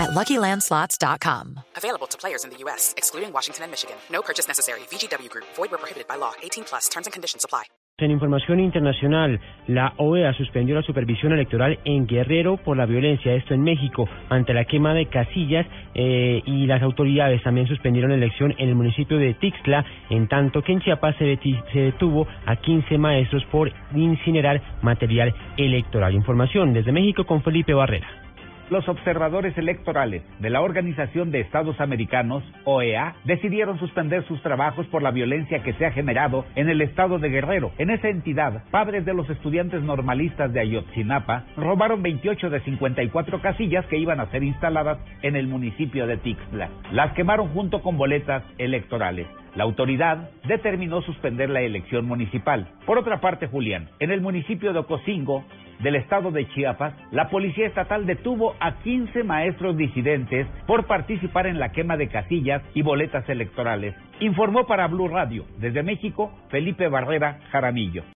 at LuckyLandSlots.com. Available to players in the U.S., excluding Washington and Michigan. No purchase necessary. VGW Group. Void where prohibited by law. 18 plus. Terms and conditions apply. En información internacional, la OEA suspendió la supervisión electoral en Guerrero por la violencia, esto en México, ante la quema de casillas eh, y las autoridades también suspendieron la elección en el municipio de Tixla, en tanto que en Chiapas se, se detuvo a 15 maestros por incinerar material electoral. Información desde México con Felipe Barrera. Los observadores electorales de la Organización de Estados Americanos, OEA, decidieron suspender sus trabajos por la violencia que se ha generado en el estado de Guerrero. En esa entidad, padres de los estudiantes normalistas de Ayotzinapa robaron 28 de 54 casillas que iban a ser instaladas en el municipio de Tixla. Las quemaron junto con boletas electorales. La autoridad determinó suspender la elección municipal. Por otra parte, Julián, en el municipio de Ocosingo, del estado de Chiapas, la policía estatal detuvo a 15 maestros disidentes por participar en la quema de casillas y boletas electorales. Informó para Blue Radio, desde México, Felipe Barrera Jaramillo.